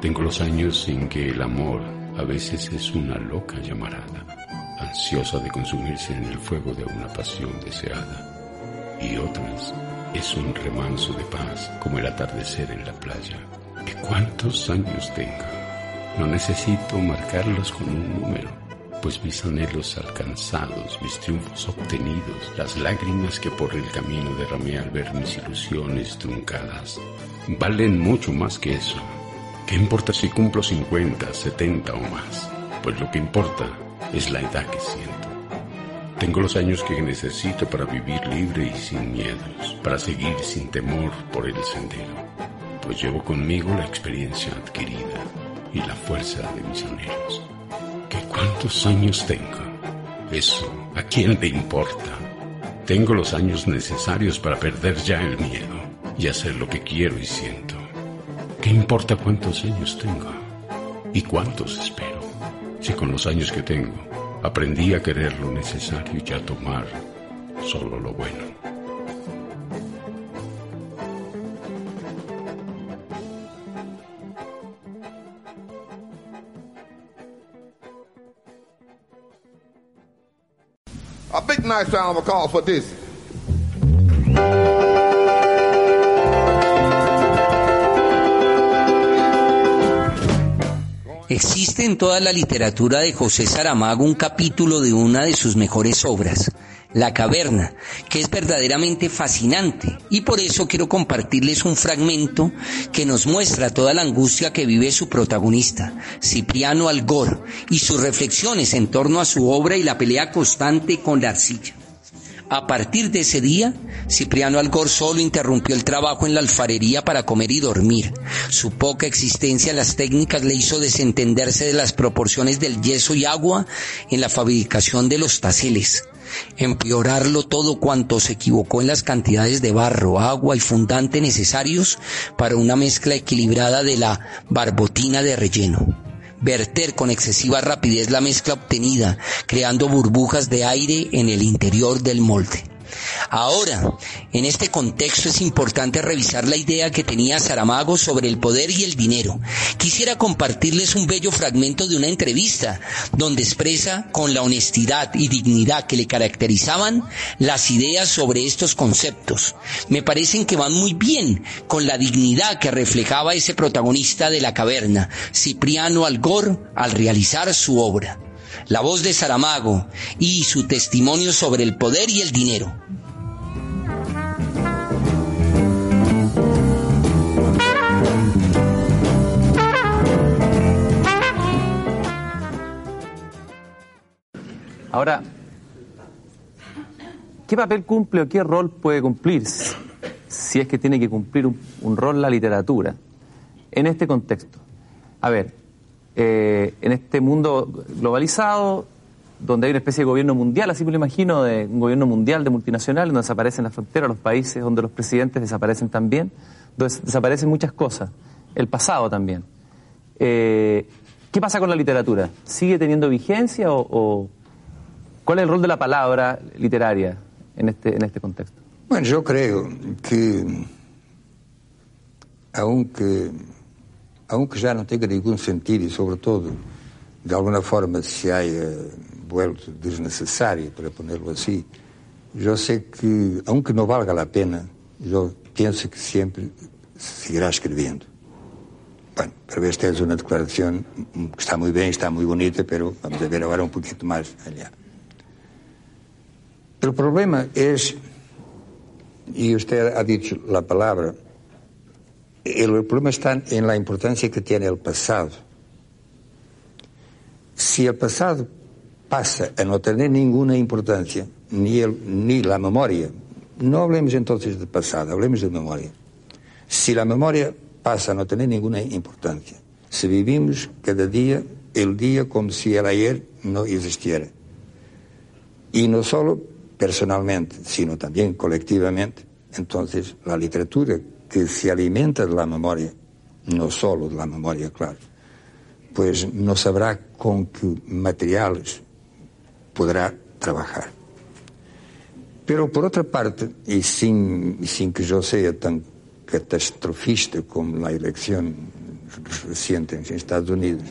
Tengo los años en que el amor a veces es una loca llamarada, ansiosa de consumirse en el fuego de una pasión deseada. Y otras es un remanso de paz como el atardecer en la playa. ¿Y cuántos años tengo? No necesito marcarlos con un número, pues mis anhelos alcanzados, mis triunfos obtenidos, las lágrimas que por el camino derramé al ver mis ilusiones truncadas, valen mucho más que eso. ¿Qué importa si cumplo 50, 70 o más? Pues lo que importa es la edad que siento. Tengo los años que necesito para vivir libre y sin miedos, para seguir sin temor por el sendero, pues llevo conmigo la experiencia adquirida y la fuerza de mis anhelos. ¿Qué cuántos años tengo? Eso, ¿a quién le importa? Tengo los años necesarios para perder ya el miedo y hacer lo que quiero y siento. ¿Qué importa cuántos años tengo? ¿Y cuántos espero? Si con los años que tengo Aprendí a querer lo necesario y a tomar solo lo bueno. Existe en toda la literatura de José Saramago un capítulo de una de sus mejores obras, La caverna, que es verdaderamente fascinante y por eso quiero compartirles un fragmento que nos muestra toda la angustia que vive su protagonista, Cipriano Algor, y sus reflexiones en torno a su obra y la pelea constante con la arcilla. A partir de ese día, Cipriano Algor solo interrumpió el trabajo en la alfarería para comer y dormir. Su poca existencia en las técnicas le hizo desentenderse de las proporciones del yeso y agua en la fabricación de los taceles. Empeorarlo todo cuanto se equivocó en las cantidades de barro, agua y fundante necesarios para una mezcla equilibrada de la barbotina de relleno verter con excesiva rapidez la mezcla obtenida, creando burbujas de aire en el interior del molde. Ahora, en este contexto es importante revisar la idea que tenía Saramago sobre el poder y el dinero. Quisiera compartirles un bello fragmento de una entrevista donde expresa con la honestidad y dignidad que le caracterizaban las ideas sobre estos conceptos. Me parecen que van muy bien con la dignidad que reflejaba ese protagonista de la caverna, Cipriano Algor, al realizar su obra la voz de Saramago y su testimonio sobre el poder y el dinero. Ahora, ¿qué papel cumple o qué rol puede cumplir, si es que tiene que cumplir un, un rol la literatura, en este contexto? A ver, eh, en este mundo globalizado, donde hay una especie de gobierno mundial, así me lo imagino, de un gobierno mundial de multinacionales, donde desaparecen las fronteras, los países, donde los presidentes desaparecen también, donde desaparecen muchas cosas, el pasado también. Eh, ¿Qué pasa con la literatura? ¿Sigue teniendo vigencia o, cuál es el rol de la palabra literaria en este, en este contexto? Bueno, yo creo que aunque aunque já não tenha nenhum sentido e, sobretudo, de alguma forma se haya vuelto desnecessário, para ponerlo assim, eu sei que, aunque não valga a pena, eu penso que sempre seguirá escrevendo. Bueno, para esta é uma declaração que está muito bem, está muito bonita, mas vamos ver agora um pouquinho mais allá. O problema é, e você ha dicho a palavra, El problema está en la importancia que tiene el pasado. Si el pasado pasa a no tener ninguna importancia, ni, el, ni la memoria, no hablemos entonces del pasado, hablemos de memoria. Si la memoria pasa a no tener ninguna importancia, si vivimos cada día el día como si el ayer no existiera, y no solo personalmente, sino también colectivamente, entonces la literatura que se alimenta de la memoria, no solo de la memoria, claro, pues no sabrá con qué materiales podrá trabajar. Pero por otra parte, y sin, sin que yo sea tan catastrofista como la elección reciente en Estados Unidos,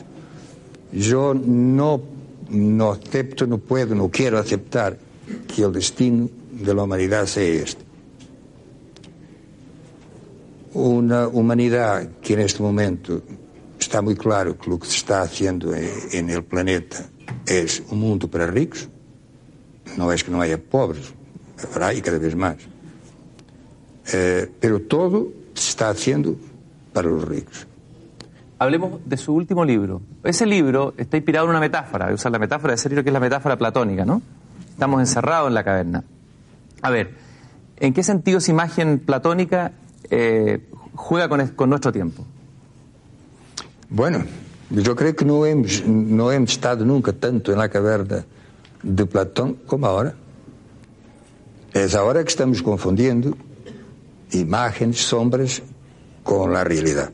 yo no, no acepto, no puedo, no quiero aceptar que el destino de la humanidad sea este. Una humanidad que en este momento está muy claro que lo que se está haciendo en el planeta es un mundo para ricos, no es que no haya pobres, habrá y cada vez más. Eh, pero todo se está haciendo para los ricos. Hablemos de su último libro. Ese libro está inspirado en una metáfora, voy a usar la metáfora de libro que es la metáfora platónica, ¿no? Estamos encerrados en la caverna. A ver, ¿en qué sentido esa imagen platónica eh, juega con, con nuestro tiempo? Bueno, yo creo que no hemos, no hemos estado nunca tanto en la caverna de Platón como ahora. Es ahora que estamos confundiendo imágenes, sombras con la realidad.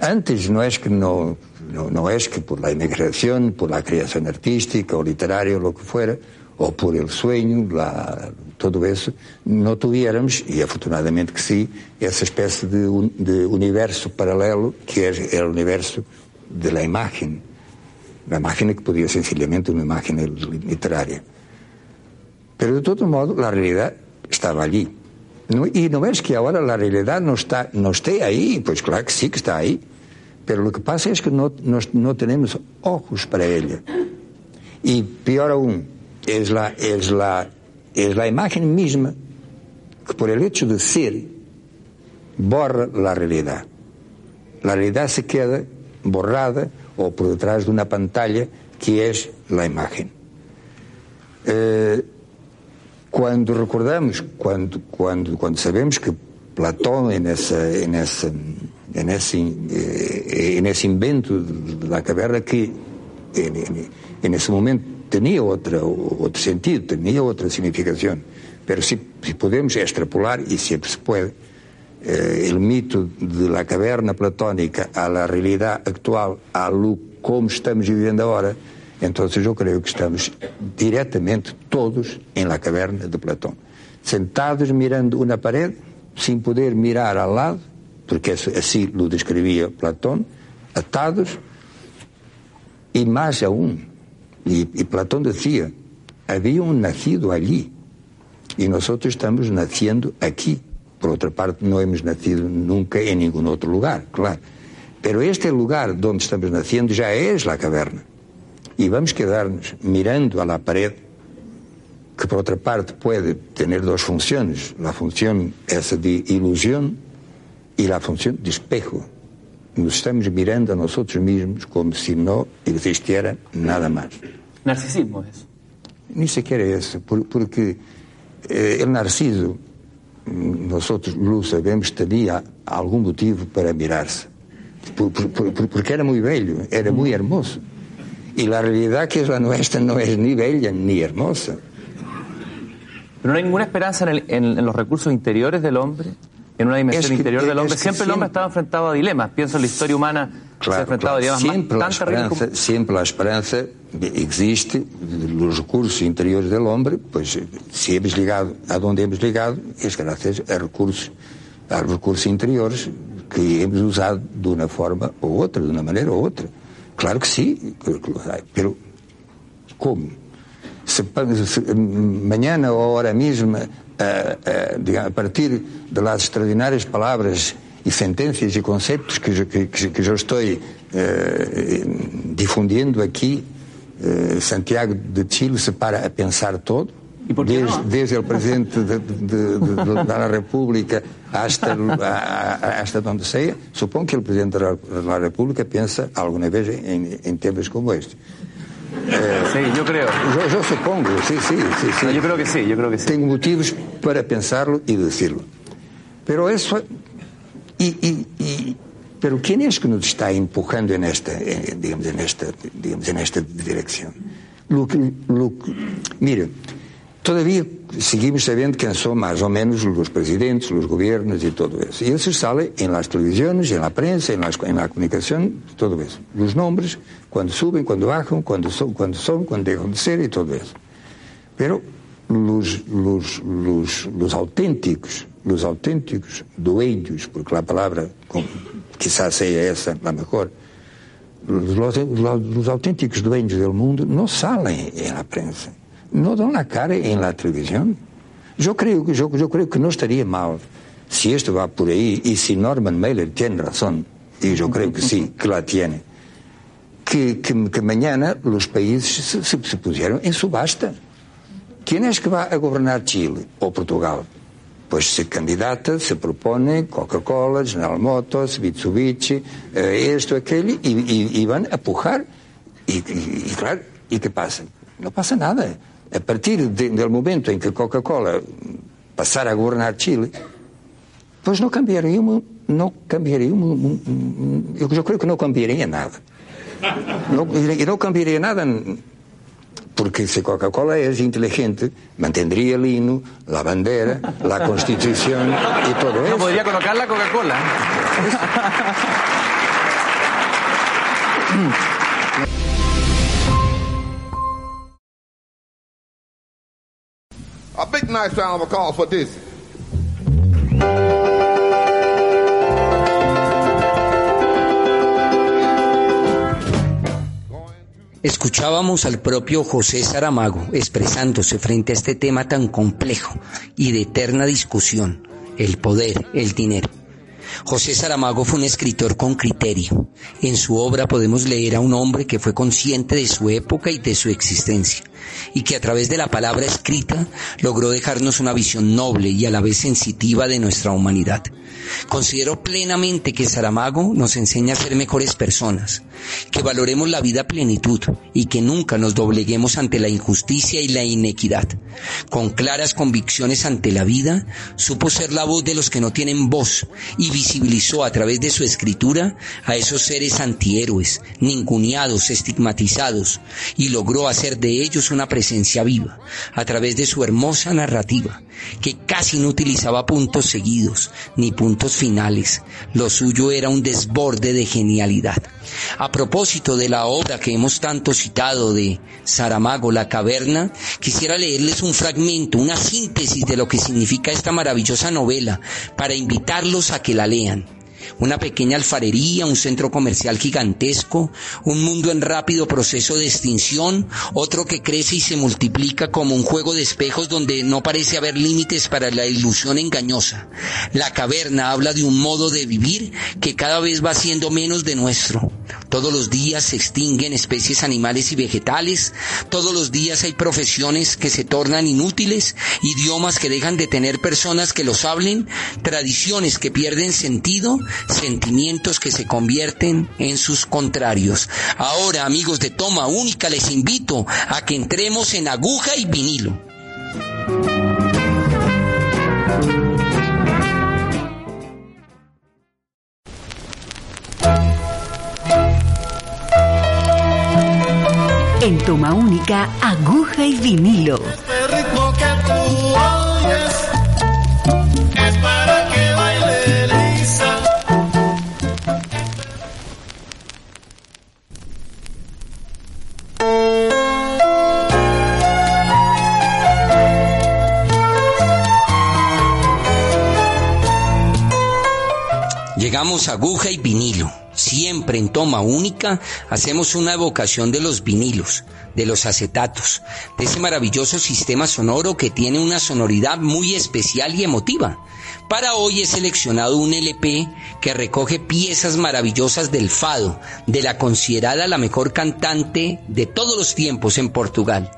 Antes no es que no, no, no, es que por la inmigración, por la creación artística o literaria o lo que fuera, o por el sueño, la, todo eso, no tuviéramos, y afortunadamente que sí, essa espécie de, un, de universo paralelo que é, é o universo de la imagen. La imagen que podía sencillamente una imagen literaria. Pero de todo modo, la realidad estaba allí. No, y no ves que ahora la realidad no, está, no esté ahí, pues claro que sí que está ahí. Pero lo que pasa es que no, no, no tenemos ojos para ella. Y peor aún, es la, es, la, es la imagen misma que por el hecho de ser borra la realidad. La realidad se queda borrada o por detrás de una pantalla que es la imagen. Eh, cuando recordamos, cuando, cuando, cuando sabemos que Platón en ese, en ese, en ese, eh, en ese invento de la caverna que en, en, en, ese momento tenía otro, otro sentido, tenía otra significación, pero si, si podemos extrapolar, y siempre se puede, eh, el mito de la caverna platónica a la realidad actual, a lo como estamos viviendo ahora, entonces yo creo que estamos directamente todos en la caverna de Platón, sentados mirando una pared, sin poder mirar al lado, porque así lo describía Platón, atados, y más aún, y, y Platón decía, había un nacido allí, y nosotros estamos naciendo aquí. Por otra parte, no hemos nacido nunca en ningún otro lugar, claro. Pero este lugar donde estamos naciendo ya es la caverna. Y vamos a quedarnos mirando a la pared, que por otra parte puede tener dos funciones, la función esa de ilusión y la función de espejo. Nos estamos mirando a nosotros mismos como si no existiera nada más. Narcisismo es. Ni siquiera eso, porque eh, el narciso, nosotros lo sabemos, tenía algún motivo para mirarse. Por, por, por, porque era muy bello, era muy hermoso. Y la realidad que es la nuestra no es ni bella ni hermosa. Pero no hay ninguna esperanza en, el, en, en los recursos interiores del hombre, en una dimensión Es que- interior del hombre. es que Siempre el hombre siempre- estaba enfrentado a dilemas. Pienso en la historia humana, se ha enfrentado a dilemas siempre, la más, tan terribles esperanza, como... siempre la esperanza existe, los recursos interiores del hombre, pues eh, si hemos llegado a donde hemos llegado es gracias a recursos, a recursos interiores que hemos usado de una forma u otra, de una manera u otra. Claro que sí, que- que los hay, pero ¿cómo? Se, pa- se- mañana o ahora mismo, eh, eh, digamos, a partir de las extraordinarias palabras y sentencias y conceptos que yo, que, que- que yo estoy eh, difundindo aquí, eh, Santiago de Chile se para a pensar todo. Desde, desde el presidente de, de- de- de la República hasta, a- a- hasta donde sea, supongo que el presidente de la, de la República piensa alguna vez en, en temas como este. Sí, yo creo. Yo, yo supongo, sí, sí, sí, sí. No, yo creo que sí, yo creo que sí. Tengo motivos para pensarlo y decirlo. Pero eso. Y, y- y- pero ¿quién es que nos está empujando en esta, en, digamos, en esta, digamos, en esta dirección? Lo que, lo que- mire, todavía seguimos sabiendo quién son más o menos los presidentes, los gobiernos y todo eso. Y eso sale en las televisiones, en la prensa, en la, comunicación, todo eso. Los nombres, cuando suben, cuando bajan, cuando son, cuando son, cuando dejan de ser y todo eso. Pero los, los, los, los auténticos, los auténticos dueños, porque la palabra quizás sea esa la mejor, los, los, los auténticos dueños del mundo no salen en la prensa no dan la cara en la televisión. Yo creo, que, yo, yo creo que no estaría mal si esto va por ahí y si Norman Mailer tiene razón, y yo creo que sí, que la tiene, que, que, que mañana los países se, se, se, pusieron en subasta. ¿Quién es que va a gobernar Chile o Portugal? Pues se candidata, se propone Coca-Cola, General Motors, Mitsubishi, eh, esto, aquello, y, y, y, van a pujar. Y, y claro, ¿y qué pasa? No pasa nada. A partir de, del momento em que Coca-Cola passar a governar Chile, pois não cambiaria, não cambiaria, eu, eu creio que não cambiaria nada. Não, e não cambiaria nada porque se Coca-Cola é inteligente, mantendría el hino, la bandera, la constitución y todo eso. No podría colocar la Coca-Cola. A big nice round of applause for this. Escuchábamos al propio José Saramago expresándose frente a este tema tan complejo y de eterna discusión, el poder, el dinero. José Saramago fue un escritor con criterio. En su obra podemos leer a un hombre que fue consciente de su época y de su existencia, y que a través de la palabra escrita logró dejarnos una visión noble y a la vez sensitiva de nuestra humanidad. Considero plenamente que Saramago nos enseña a ser mejores personas, que valoremos la vida plenitud y que nunca nos dobleguemos ante la injusticia y la inequidad. Con claras convicciones ante la vida, supo ser la voz de los que no tienen voz y visibilizó a través de su escritura a esos seres antihéroes, ninguneados, estigmatizados, y logró hacer de ellos una presencia viva, a través de su hermosa narrativa, que casi no utilizaba puntos seguidos, ni puntos finales. Lo suyo era un desborde de genialidad. A propósito de la obra que hemos tanto citado de Saramago, La Caverna, quisiera leerles un fragmento, una síntesis de lo que significa esta maravillosa novela, para invitarlos a que la lean una pequeña alfarería, un centro comercial gigantesco, un mundo en rápido proceso de extinción, otro que crece y se multiplica como un juego de espejos donde no parece haber límites para la ilusión engañosa. La caverna habla de un modo de vivir que cada vez va siendo menos de nuestro. Todos los días se extinguen especies animales y vegetales, todos los días hay profesiones que se tornan inútiles, idiomas que dejan de tener personas que los hablen, tradiciones que pierden sentido, sentimientos que se convierten en sus contrarios. Ahora, amigos de Toma Única, les invito a que entremos en aguja y vinilo. En Toma Única, aguja y vinilo. Este ritmo que tú Llegamos a aguja y vinilo. Siempre en toma única hacemos una evocación de los vinilos, de los acetatos, de ese maravilloso sistema sonoro que tiene una sonoridad muy especial y emotiva. Para hoy he seleccionado un LP que recoge piezas maravillosas del fado, de la considerada la mejor cantante de todos los tiempos en Portugal,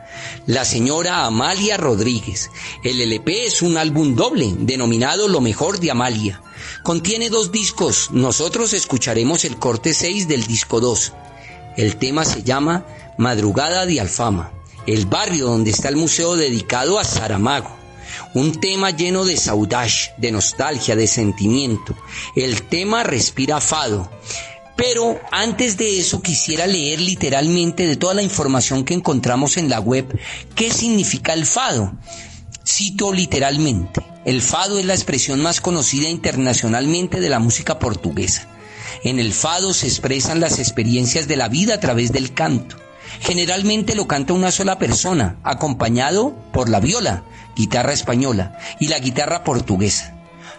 la señora Amalia Rodríguez. El LP es un álbum doble denominado Lo mejor de Amalia. Contiene dos discos, nosotros escucharemos el corte 6 del disco 2. El tema se llama Madrugada de Alfama, el barrio donde está el museo dedicado a Saramago. Un tema lleno de saudade, de nostalgia, de sentimiento. El tema respira fado. Pero antes de eso quisiera leer literalmente de toda la información que encontramos en la web qué significa el fado. Cito literalmente, el fado es la expresión más conocida internacionalmente de la música portuguesa. En el fado se expresan las experiencias de la vida a través del canto. Generalmente lo canta una sola persona, acompañado por la viola, guitarra española y la guitarra portuguesa.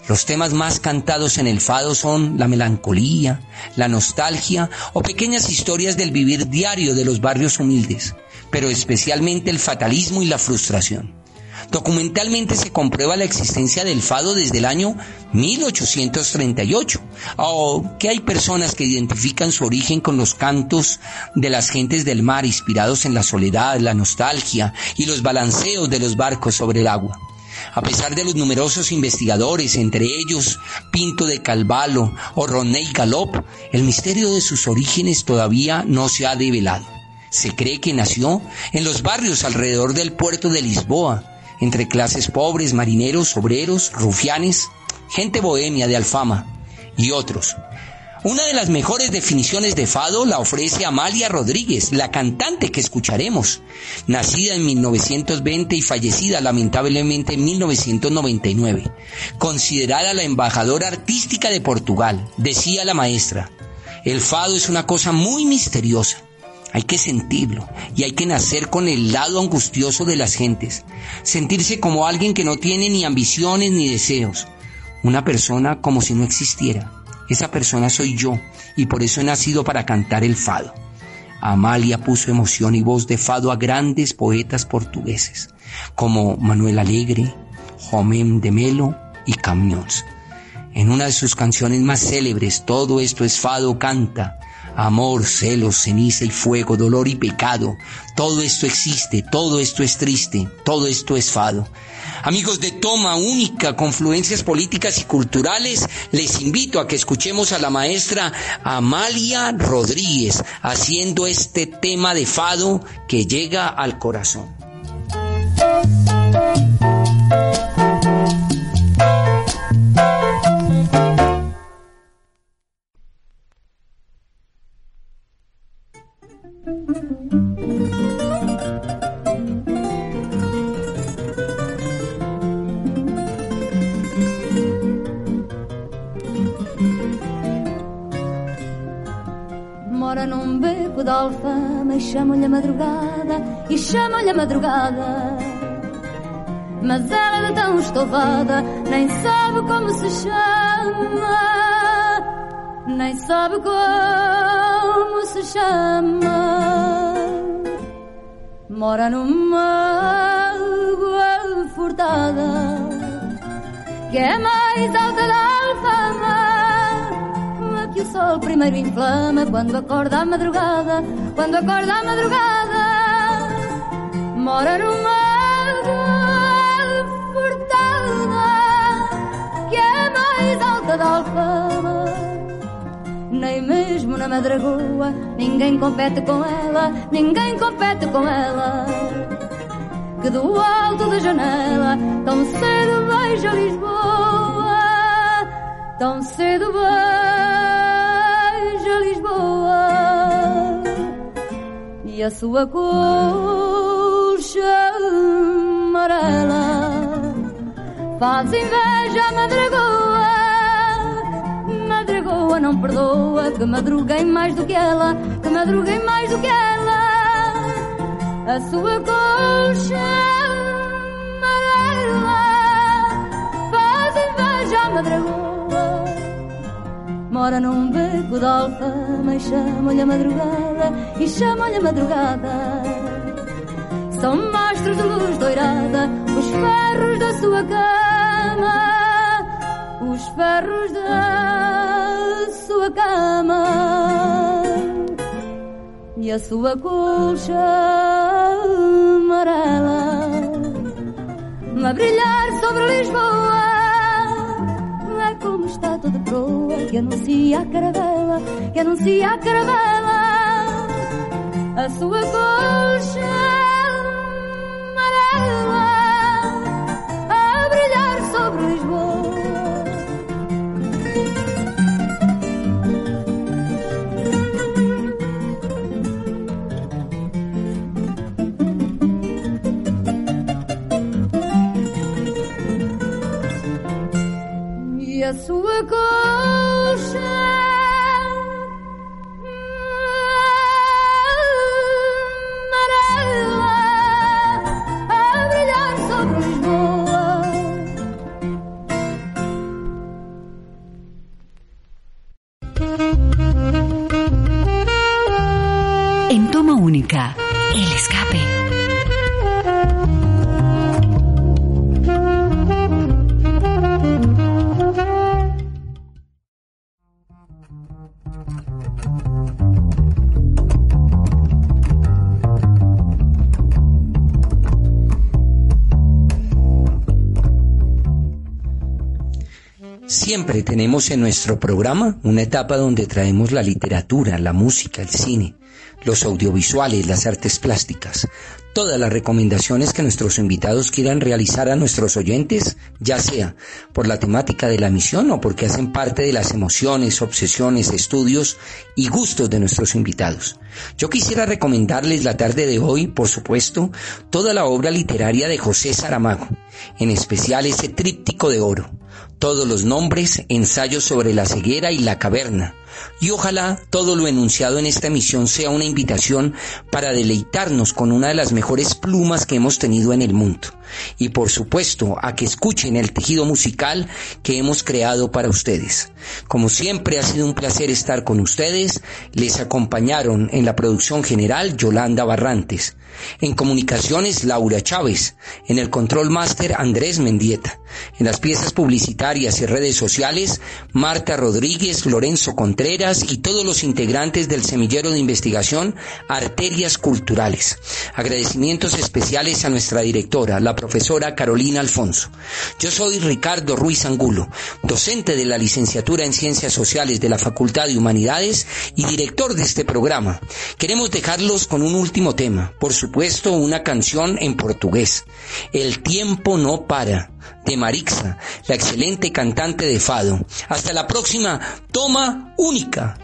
Los temas más cantados en el fado son la melancolía, la nostalgia o pequeñas historias del vivir diario de los barrios humildes, pero especialmente el fatalismo y la frustración. Documentalmente se comprueba la existencia del fado desde el año 1838, aunque hay personas que identifican su origen con los cantos de las gentes del mar inspirados en la soledad, la nostalgia y los balanceos de los barcos sobre el agua. A pesar de los numerosos investigadores, entre ellos Pinto de Calvalo o Roney Galop, el misterio de sus orígenes todavía no se ha develado. Se cree que nació en los barrios alrededor del puerto de Lisboa, entre clases pobres, marineros, obreros, rufianes, gente bohemia de alfama y otros. Una de las mejores definiciones de fado la ofrece Amalia Rodríguez, la cantante que escucharemos, nacida en 1920 y fallecida lamentablemente en 1999, considerada la embajadora artística de Portugal, decía la maestra. El fado es una cosa muy misteriosa. Hay que sentirlo y hay que nacer con el lado angustioso de las gentes. Sentirse como alguien que no tiene ni ambiciones ni deseos. Una persona como si no existiera. Esa persona soy yo y por eso he nacido para cantar el fado. Amalia puso emoción y voz de fado a grandes poetas portugueses como Manuel Alegre, Jomem de Melo y Camiones. En una de sus canciones más célebres, Todo esto es fado, canta, amor, celos, ceniza y fuego, dolor y pecado. Todo esto existe, todo esto es triste, todo esto es fado. Amigos de Toma Única, Confluencias Políticas y Culturales, les invito a que escuchemos a la maestra Amalia Rodríguez haciendo este tema de fado que llega al corazón. Alfama e chamam-lhe a madrugada, e chamam-lhe a madrugada. Mas ela de tão estovada nem sabe como se chama, nem sabe como se chama. Mora numa água furtada, que é mais alta da alfama o sol primeiro inflama quando acorda madrugada, quando acorda madrugada, mora numa furtada que é mais alta da alfama. Nem mesmo na madragoa ninguém compete com ela, ninguém compete com ela. Que do alto da janela tão cedo vejo Lisboa, tão cedo vejo E a sua colcha amarela faz inveja à madragoa. Madragoa não perdoa que madruguei mais do que ela, que madruguei mais do que ela. A sua colcha amarela faz inveja à madragoa. Mora num beco de alfama e chama-lhe a madrugada, e chama-lhe a madrugada. São mastros de luz doirada, os ferros da sua cama, os ferros da sua cama. E a sua colcha amarela a brilhar sobre Lisboa está toda proa que anuncia a caravela, que anuncia a caravela, a sua colcha En toma única, el escape. Siempre tenemos en nuestro programa una etapa donde traemos la literatura, la música, el cine, los audiovisuales, las artes plásticas, todas las recomendaciones que nuestros invitados quieran realizar a nuestros oyentes, ya sea por la temática de la misión o porque hacen parte de las emociones, obsesiones, estudios y gustos de nuestros invitados. Yo quisiera recomendarles la tarde de hoy, por supuesto, toda la obra literaria de José Saramago, en especial ese tríptico de oro, todos los nombres, ensayos sobre la ceguera y la caverna, y ojalá todo lo enunciado en esta emisión sea una invitación para deleitarnos con una de las mejores plumas que hemos tenido en el mundo. Y por supuesto, a que escuchen el tejido musical que hemos creado para ustedes. Como siempre ha sido un placer estar con ustedes. Les acompañaron en la producción general Yolanda Barrantes. En comunicaciones Laura Chávez. En el control máster Andrés Mendieta. En las piezas publicitarias y redes sociales Marta Rodríguez, Lorenzo Contreras y todos los integrantes del semillero de investigación Arterias Culturales. Agradecimientos especiales a nuestra directora, la profesora Carolina Alfonso. Yo soy Ricardo Ruiz Angulo, docente de la licenciatura en Ciencias Sociales de la Facultad de Humanidades y director de este programa. Queremos dejarlos con un último tema, por supuesto una canción en portugués. El tiempo no para, de Marixa, la excelente cantante de Fado. Hasta la próxima toma única.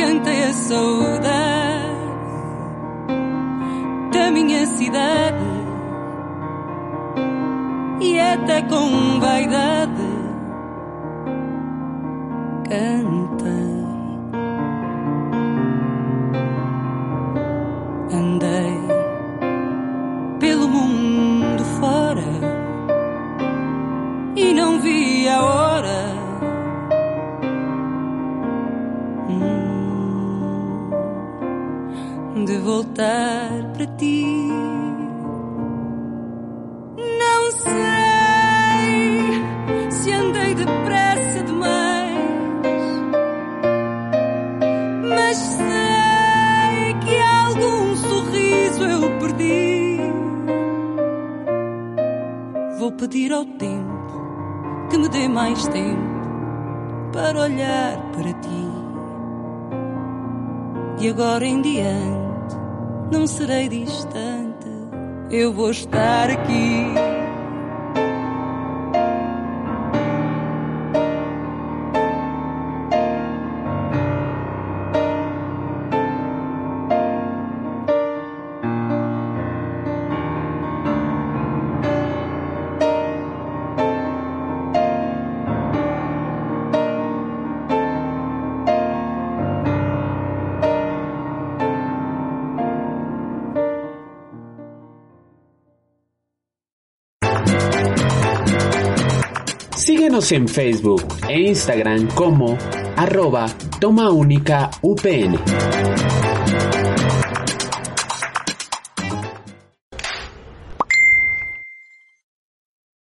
Cantei a saudade da minha cidade e até com vaidade cantei. Ao tempo que me dê mais tempo para olhar para ti. E agora em diante não serei distante, eu vou estar aqui. En Facebook e Instagram como arroba Toma Única UPN.